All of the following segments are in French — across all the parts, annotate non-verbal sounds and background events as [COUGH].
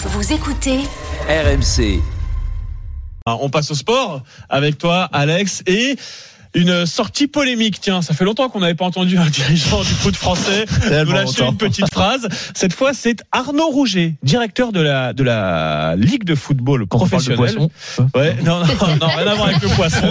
Vous écoutez RMC. On passe au sport avec toi, Alex, et une sortie polémique. Tiens, ça fait longtemps qu'on n'avait pas entendu un dirigeant du foot français [LAUGHS] nous lâcher une petite phrase. Cette fois, c'est Arnaud Rouget, directeur de la de la Ligue de football professionnelle. Ouais, non, [LAUGHS] non, non, rien à voir avec le poisson.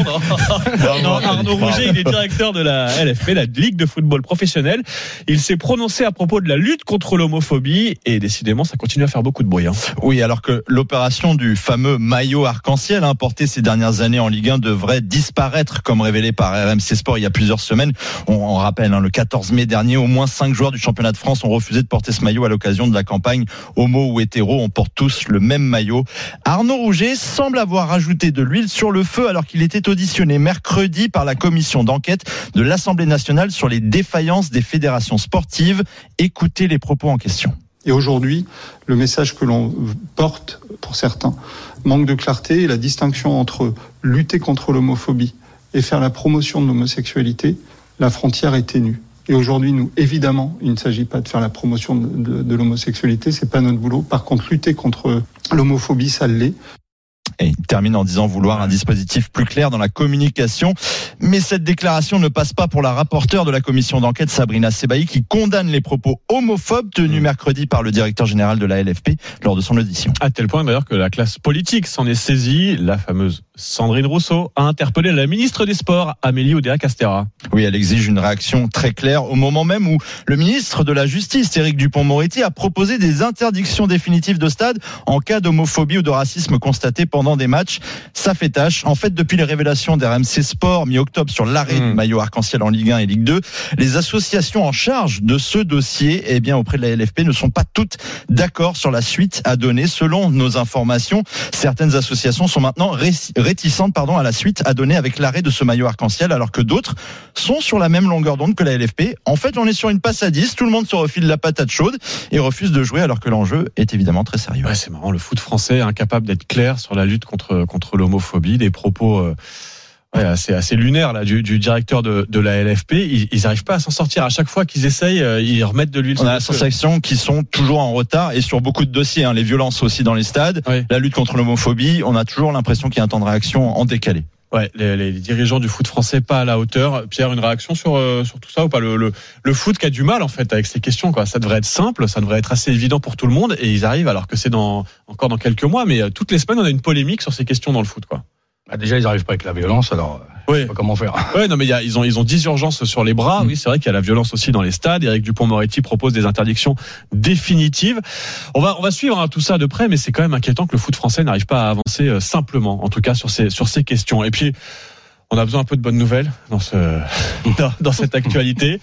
Non, non Arnaud Rouget, il est directeur de la LFP, la Ligue de football professionnelle. Il s'est prononcé à propos de la lutte contre l'homophobie et décidément, ça continue à faire beaucoup de bruit. Hein. Oui, alors que l'opération du fameux maillot arc-en-ciel importé ces dernières années en Ligue 1 devrait disparaître, comme révélé par RMC Sport il y a plusieurs semaines. On, rappelle, hein, le 14 mai dernier, au moins cinq joueurs du championnat de France ont refusé de porter ce maillot à l'occasion de la campagne homo ou hétéro. On porte tous le même maillot. Arnaud Rouget semble avoir rajouté de l'huile sur le feu alors qu'il était auditionné mercredi par la commission d'enquête de l'Assemblée nationale sur les défaillances des fédérations sportives. Écoutez les propos en question. Et aujourd'hui, le message que l'on porte, pour certains, manque de clarté et la distinction entre lutter contre l'homophobie et faire la promotion de l'homosexualité, la frontière est ténue. Et aujourd'hui, nous, évidemment, il ne s'agit pas de faire la promotion de, de, de l'homosexualité, c'est pas notre boulot. Par contre, lutter contre l'homophobie, ça l'est. Et il termine en disant vouloir un dispositif plus clair dans la communication. Mais cette déclaration ne passe pas pour la rapporteure de la commission d'enquête, Sabrina Sebaï, qui condamne les propos homophobes tenus mercredi par le directeur général de la LFP lors de son audition. À tel point d'ailleurs que la classe politique s'en est saisie. La fameuse Sandrine Rousseau a interpellé la ministre des Sports, Amélie Oudéa-Castera. Oui, elle exige une réaction très claire au moment même où le ministre de la Justice, Éric Dupont-Moretti, a proposé des interdictions définitives de stade en cas d'homophobie ou de racisme constaté pendant des matchs. Ça fait tâche. En fait, depuis les révélations d'RMC Sport mi-octobre sur l'arrêt Mmh. du maillot arc-en-ciel en Ligue 1 et Ligue 2, les associations en charge de ce dossier, eh bien, auprès de la LFP, ne sont pas toutes d'accord sur la suite à donner. Selon nos informations, certaines associations sont maintenant ré- réticentes, pardon, à la suite à donner avec l'arrêt de ce maillot arc-en-ciel, alors que d'autres sont sur la même longueur d'onde que la LFP. En fait, on est sur une passe à 10, tout le monde se refile la patate chaude et refuse de jouer alors que l'enjeu est évidemment très sérieux. Ouais, c'est marrant, le foot français incapable d'être clair sur la lutte contre contre l'homophobie, des propos euh, ouais, assez assez lunaires là du, du directeur de, de la LFP. Ils, ils arrivent pas à s'en sortir. À chaque fois qu'ils essayent, euh, ils remettent de l'huile. On a la sensation qu'ils sont toujours en retard et sur beaucoup de dossiers, hein, les violences aussi dans les stades, la lutte contre l'homophobie, on a toujours l'impression qu'il y a un temps de réaction en décalé. Ouais, les, les dirigeants du foot français pas à la hauteur. Pierre, une réaction sur euh, sur tout ça ou pas? Le, le le foot qui a du mal en fait avec ces questions quoi. Ça devrait être simple, ça devrait être assez évident pour tout le monde et ils arrivent alors que c'est dans encore dans quelques mois, mais euh, toutes les semaines on a une polémique sur ces questions dans le foot quoi. Bah, déjà, ils n'arrivent pas avec la violence, alors euh, Oui. pas comment faire. Ouais, non, mais y a, ils ont, ils ont 10 urgences sur les bras. Oui, c'est vrai qu'il y a la violence aussi dans les stades. Eric Dupont-Moretti propose des interdictions définitives. On va, on va suivre hein, tout ça de près, mais c'est quand même inquiétant que le foot français n'arrive pas à avancer euh, simplement, en tout cas sur ces, sur ces questions. Et puis, on a besoin un peu de bonnes nouvelles dans ce, [LAUGHS] dans, dans cette actualité.